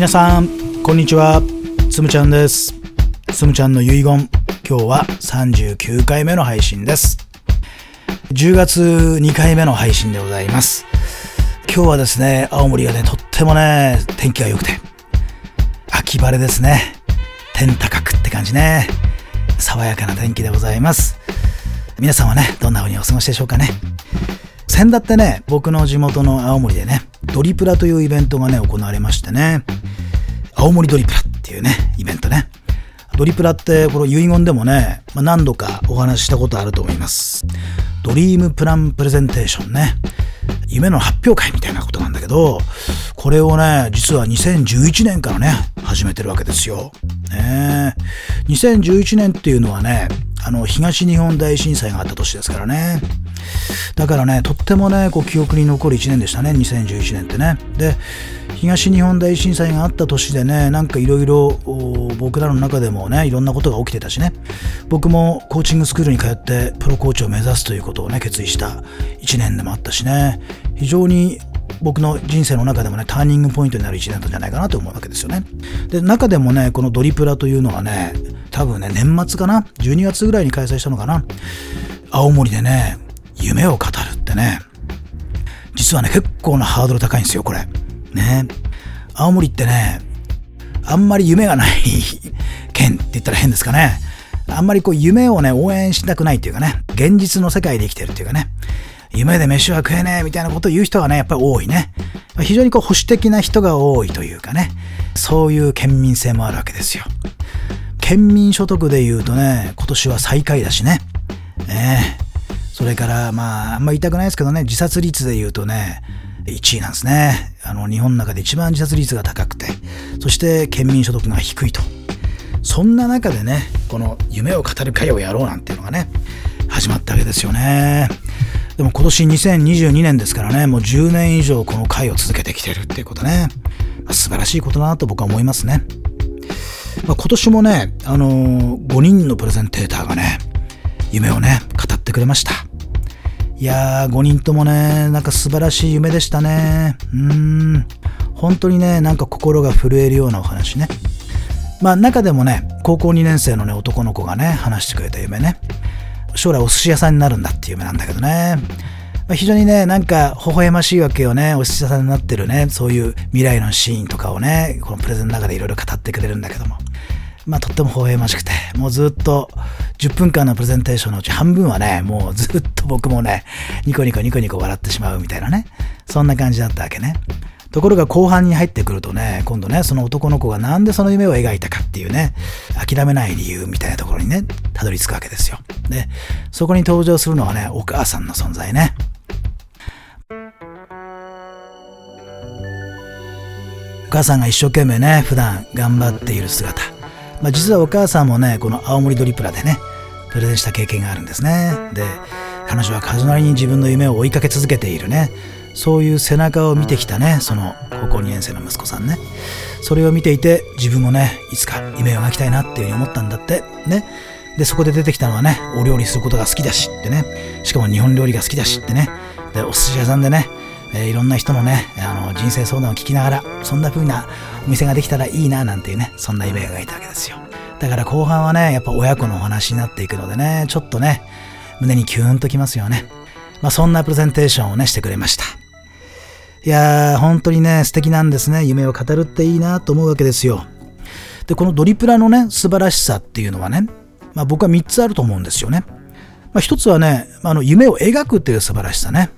皆さんこんにちは。つむちゃんです。つむちゃんの遺言。今日は39回目の配信です。10月2回目の配信でございます。今日はですね青森がねとってもね天気が良くて秋晴れですね。天高くって感じね。爽やかな天気でございます。皆さんはねどんな風にお過ごしでしょうかね。先だってね僕の地元の青森でねドリプラというイベントがね行われましてね。青森ドリプラっていうねイベントね。ドリプラってこの遺言でもね、まあ、何度かお話ししたことあると思います。 Dream Plan Presentation ね。夢の発表会みたいなことなんだけどこれをね実は2011年からね始めてるわけですよ。ね2011年っていうのはねあの東日本大震災があった年ですからね。だからねとってもねこう記憶に残る1年でしたね。2011年ってね。で東日本大震災があった年でねなんかいろいろ僕らの中でもねいろんなことが起きてたしね。僕もコーチングスクールに通ってプロコーチを目指すということをね決意した1年でもあったしね。非常に僕の人生の中でもねターニングポイントになる1年だったんじゃないかなと思うわけですよね。で中でもねこのドリプラというのはね多分ね年末かな？12月ぐらいに開催したのかな？青森でね夢を語るってね。実はね結構なハードル高いんですよこれ。ね。青森ってねあんまり夢がない 県って言ったら変ですかね。あんまりこう夢をね応援したくないっていうかね現実の世界で生きてるっていうかね。夢で飯は食えねえみたいなことを言う人がねやっぱり多いね非常にこう保守的な人が多いというかねそういう県民性もあるわけですよ県民所得で言うとね今年は最下位だしねええそれからまああんま言いたくないですけどね自殺率で言うとね1位なんですね。あの、日本の中で一番自殺率が高くて、そして県民所得が低いと。そんな中でね、この夢を語る会をやろうなんていうのがね、始まったわけですよね。でも今年2022年ですからね、もう10年以上この会を続けてきてるっていうことね、まあ、素晴らしいことだなと僕は思いますね。まあ、今年もね、あのー、5人のプレゼンテーターがね、夢をね、語ってくれました。いやー、5人ともね、なんか素晴らしい夢でしたね。うーん。本当にね、なんか心が震えるようなお話ね。まあ中でもね、高校2年生のね、男の子がね、話してくれた夢ね。将来お寿司屋さんになるんだっていう夢なんだけどね。まあ、非常にね、なんか微笑ましいわけよね。お寿司屋さんになってるね、そういう未来のシーンとかをね、このプレゼンの中でいろいろ語ってくれるんだけども。まあとっても微笑ましくて、もうずっと10分間のプレゼンテーションのうち半分はね、もうずっと僕もね、ニコニコニコニコ笑ってしまうみたいなね、そんな感じだったわけね。ところが後半に入ってくるとね、今度ね、その男の子がなんでその夢を描いたかっていうね、諦めない理由みたいなところにね、たどり着くわけですよ。で、そこに登場するのはね、お母さんの存在ね。お母さんが一生懸命ね、普段頑張っている姿。まあ、実はお母さんもねこの青森ドリプラでねプレゼンした経験があるんですねで彼女は数なりに自分の夢を追いかけ続けているねそういう背中を見てきたねその高校2年生の息子さんねそれを見ていて自分もねいつか夢を描きたいなっていうふうに思ったんだってねでそこで出てきたのはねお料理することが好きだしってねしかも日本料理が好きだしってねでお寿司屋さんでねえー、いろんな人のね、あの人生相談を聞きながら、そんな風なお店ができたらいいななんていうね、そんな夢を描いたわけですよ。だから後半はね、やっぱ親子のお話になっていくのでね、ちょっとね、胸にキューンときますよね。まあそんなプレゼンテーションをね、してくれました。いやー、本当にね、素敵なんですね。夢を語るっていいなと思うわけですよ。で、このドリプラのね、素晴らしさっていうのはね、まあ僕は3つあると思うんですよね。まあ一つはね、あの夢を描くっていう素晴らしさね。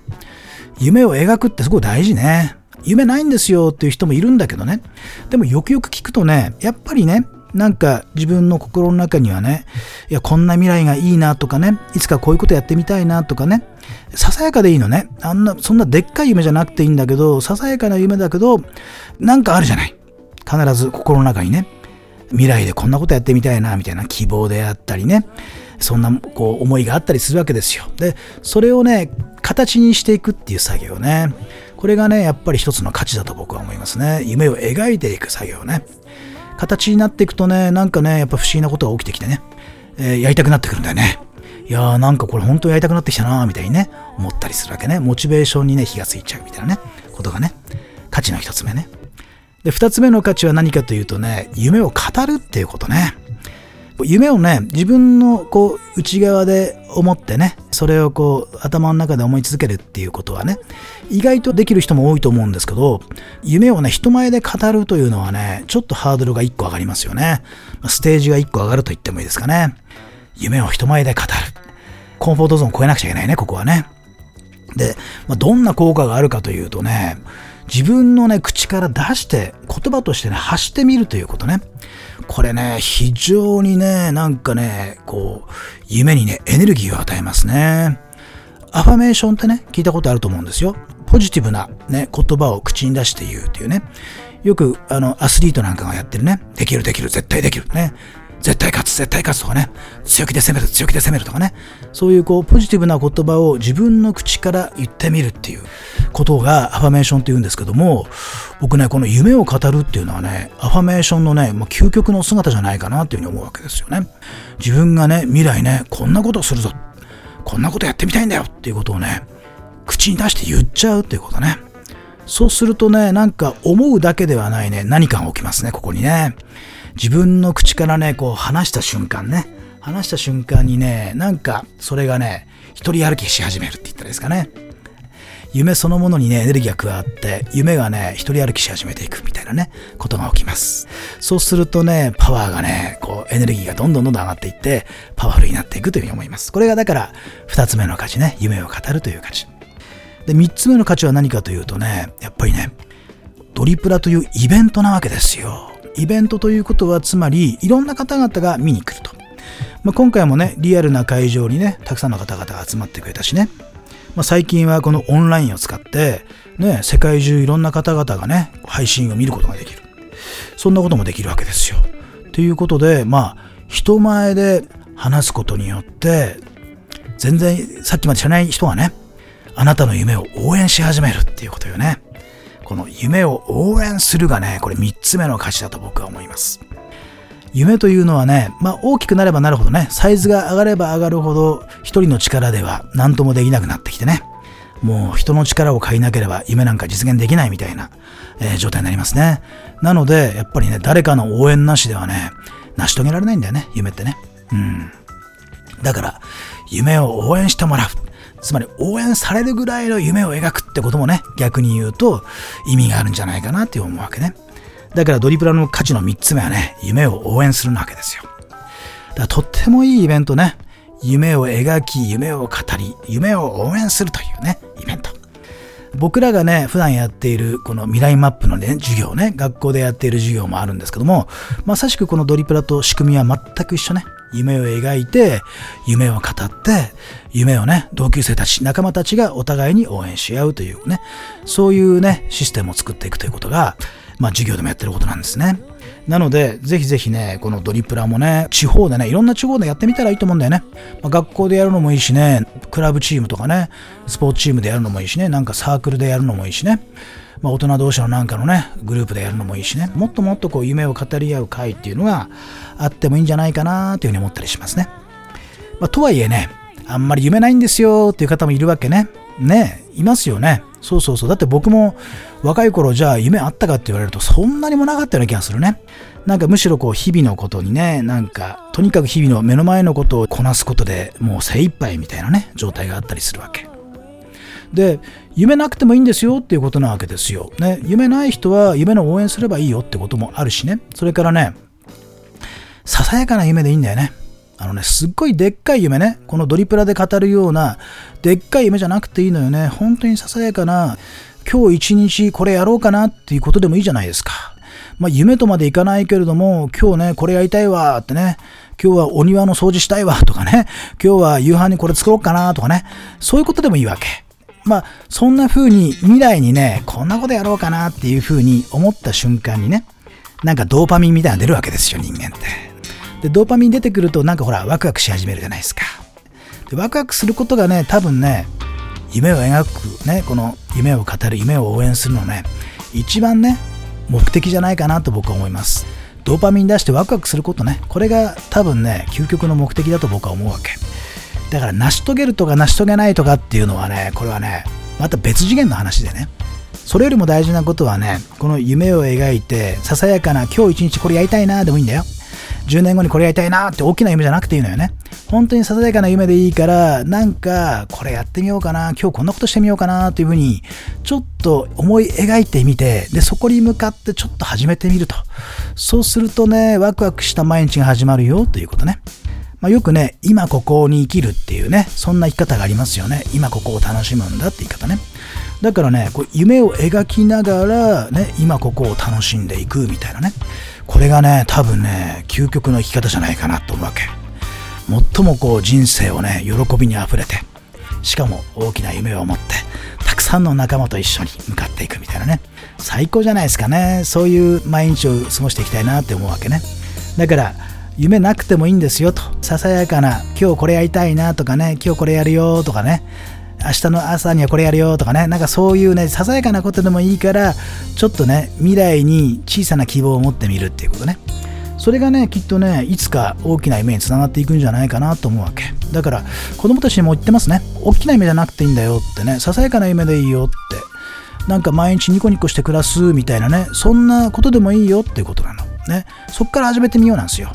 夢を描くってすごい大事ね。夢ないんですよっていう人もいるんだけどね。でもよくよく聞くとね、やっぱりね、なんか自分の心の中にはね、いや、こんな未来がいいなとかね、いつかこういうことやってみたいなとかね、ささやかでいいのね。あんな、そんなでっかい夢じゃなくていいんだけど、ささやかな夢だけど、なんかあるじゃない。必ず心の中にね、未来でこんなことやってみたいな、みたいな希望であったりね、そんなこう思いがあったりするわけですよ。で、それをね、形にしていくっていう作業ね。これがね、やっぱり一つの価値だと僕は思いますね。夢を描いていく作業ね。形になっていくとね、なんかね、やっぱ不思議なことが起きてきてね、えー、やりたくなってくるんだよね。いやーなんかこれ本当にやりたくなってきたなーみたいにね、思ったりするわけね。モチベーションにね、火がついちゃうみたいなね、ことがね、価値の一つ目ね。で、二つ目の価値は何かというとね、夢を語るっていうことね。夢をね、自分のこう内側で思ってね、それをこう頭の中で思い続けるっていうことはね、意外とできる人も多いと思うんですけど、夢をね、人前で語るというのはね、ちょっとハードルが一個上がりますよね。ステージが一個上がると言ってもいいですかね。夢を人前で語る。コンフォートゾーンを超えなくちゃいけないね、ここはね。で、まあ、どんな効果があるかというとね、自分のね、口から出して、言葉としてね、発してみるということね。これね、非常にね、なんかね、こう、夢にね、エネルギーを与えますね。アファメーションってね、聞いたことあると思うんですよ。ポジティブなね、言葉を口に出して言うっていうね。よく、あの、アスリートなんかがやってるね。できるできる、絶対できる。ね。絶対勝つ、絶対勝つとかね、強気で攻める、強気で攻めるとかね、そういうこう、ポジティブな言葉を自分の口から言ってみるっていうことがアファメーションって言うんですけども、僕ね、この夢を語るっていうのはね、アファメーションのね、まあ、究極の姿じゃないかなっていうふうに思うわけですよね。自分がね、未来ね、こんなことするぞ、こんなことやってみたいんだよっていうことをね、口に出して言っちゃうっていうことね。そうするとね、なんか思うだけではないね、何かが起きますね、ここにね。自分の口からね、こう話した瞬間ね、話した瞬間にね、なんかそれがね、一人歩きし始めるって言ったらいいですかね。夢そのものにね、エネルギーが加わって、夢がね、一人歩きし始めていくみたいなね、ことが起きます。そうするとね、パワーがね、こう、エネルギーがどんどんどんどん上がっていって、パワフルになっていくというふうに思います。これがだから、二つ目の価値ね、夢を語るという価値。で、三つ目の価値は何かというとね、やっぱりね、ドリプラというイベントなわけですよ。イベントということはつまりいろんな方々が見に来ると、まあ、今回もねリアルな会場にねたくさんの方々が集まってくれたしね、まあ、最近はこのオンラインを使ってね世界中いろんな方々がね配信を見ることができるそんなこともできるわけですよということでまあ人前で話すことによって全然さっきまで知らない人がねあなたの夢を応援し始めるっていうことよね。この夢を応援するがね、これ3つ目の価値だと僕は思います。夢というのはね、まあ大きくなればなるほどね、サイズが上がれば上がるほど一人の力では何ともできなくなってきてね、もう人の力を借りなければ夢なんか実現できないみたいな、えー、状態になりますね。なので、やっぱりね、誰かの応援なしではね、成し遂げられないんだよね、夢ってね。うん。だから、夢を応援してもらう。つまり応援されるぐらいの夢を描くってこともね、逆に言うと意味があるんじゃないかなって思うわけね。だからドリプラの価値の3つ目はね、夢を応援するわけですよ。だからとってもいいイベントね。夢を描き、夢を語り、夢を応援するというね、イベント。僕らがね、普段やっているこの未来マップのね、授業ね、学校でやっている授業もあるんですけども、まさしくこのドリプラと仕組みは全く一緒ね。夢を描いて、夢を語って、夢をね、同級生たち、仲間たちがお互いに応援し合うというね、そういうね、システムを作っていくということが、まあ授業でもやってることなんですね。なので、ぜひぜひね、このドリプラもね、地方でね、いろんな地方でやってみたらいいと思うんだよね。まあ、学校でやるのもいいしね、クラブチームとかね、スポーツチームでやるのもいいしね、なんかサークルでやるのもいいしね。まあ、大人同士のなんかのね、グループでやるのもいいしね、もっともっとこう夢を語り合う会っていうのがあってもいいんじゃないかなというふうに思ったりしますね。まあ、とはいえね、あんまり夢ないんですよっていう方もいるわけね。ねいますよね。そうそうそう。だって僕も若い頃じゃあ夢あったかって言われるとそんなにもなかったような気がするね。なんかむしろこう日々のことにね、なんかとにかく日々の目の前のことをこなすことでもう精一杯みたいなね、状態があったりするわけ。で夢なくてもいいんですよっていうことなわけですよ。ね、夢ない人は夢の応援すればいいよってこともあるしね。それからね、ささやかな夢でいいんだよね。あのね、すっごいでっかい夢ね、このドリプラで語るような、でっかい夢じゃなくていいのよね。本当にささやかな、今日一日これやろうかなっていうことでもいいじゃないですか。まあ、夢とまでいかないけれども、今日ね、これやりたいわってね、今日はお庭の掃除したいわとかね、今日は夕飯にこれ作ろうかなとかね、そういうことでもいいわけ。まあ、そんな風に未来にね、こんなことやろうかなっていう風に思った瞬間にね、なんかドーパミンみたいなの出るわけですよ、人間って。で、ドーパミン出てくるとなんかほら、ワクワクし始めるじゃないですか。で、ワクワクすることがね、多分ね、夢を描く、ね、この夢を語る、夢を応援するのね、一番ね、目的じゃないかなと僕は思います。ドーパミン出してワクワクすることね、これが多分ね、究極の目的だと僕は思うわけ。だから成し遂げるとか成し遂げないとかっていうのはね、これはね、また別次元の話でね。それよりも大事なことはね、この夢を描いて、ささやかな今日一日これやりたいなでもいいんだよ。10年後にこれやりたいなって大きな夢じゃなくていいのよね。本当にささやかな夢でいいから、なんかこれやってみようかな、今日こんなことしてみようかなっていうふうに、ちょっと思い描いてみて、で、そこに向かってちょっと始めてみると。そうするとね、ワクワクした毎日が始まるよということね。まあ、よくね、今ここに生きるっていうね、そんな生き方がありますよね。今ここを楽しむんだって言い方ね。だからね、こう夢を描きながら、ね、今ここを楽しんでいくみたいなね。これがね、多分ね、究極の生き方じゃないかなと思うわけ。最もこう人生をね、喜びにあふれて、しかも大きな夢を持って、たくさんの仲間と一緒に向かっていくみたいなね。最高じゃないですかね。そういう毎日を過ごしていきたいなって思うわけね。だから、夢なくてもいいんですよと。ささやかな、今日これやりたいなとかね、今日これやるよとかね、明日の朝にはこれやるよとかね、なんかそういうね、ささやかなことでもいいから、ちょっとね、未来に小さな希望を持ってみるっていうことね。それがね、きっとね、いつか大きな夢につながっていくんじゃないかなと思うわけ。だから、子供たちにも言ってますね。大きな夢じゃなくていいんだよってね、ささやかな夢でいいよって。なんか毎日ニコニコして暮らすみたいなね、そんなことでもいいよっていうことなの。ね。そっから始めてみようなんですよ。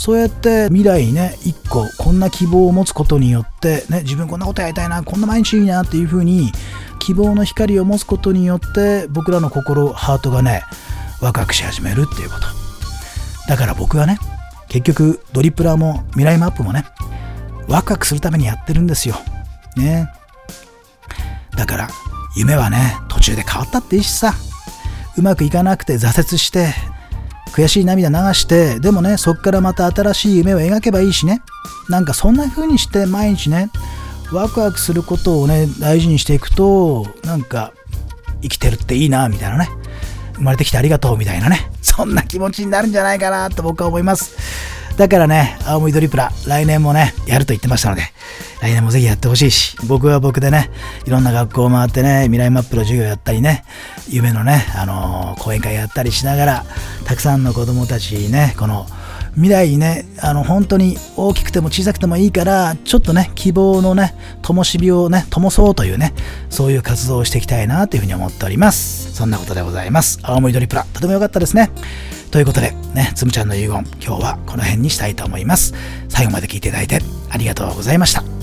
そうやって未来にね一個こんな希望を持つことによってね自分こんなことやりたいなこんな毎日いいなっていう風に希望の光を持つことによって僕らの心ハートがねワクワクし始めるっていうこと。だから僕はね結局ドリプラーも未来マップもねワクワクするためにやってるんですよ。ね。だから夢はね途中で変わったっていいしさ。うまくいかなくて挫折して悔しい涙流して、でもね、そっからまた新しい夢を描けばいいしね。なんかそんな風にして毎日ね、ワクワクすることをね、大事にしていくと、なんか、生きてるっていいな、みたいなね。生まれてきてありがとう、みたいなね。そんな気持ちになるんじゃないかな、と僕は思います。だからね、青森ドリプラ、来年もね、やると言ってましたので、来年もぜひやってほしいし、僕は僕でね、いろんな学校を回ってね、未来マップの授業やったりね、夢のね、あのー、講演会やったりしながら、たくさんの子供たちね、この、未来にね、あの、本当に大きくても小さくてもいいから、ちょっとね、希望のね、灯火をね、灯そうというね、そういう活動をしていきたいなというふうに思っております。そんなことでございます。青森ドリプラ、とても良かったですね。ということで、ね、つむちゃんの遺言、今日はこの辺にしたいと思います。最後まで聞いていただいてありがとうございました。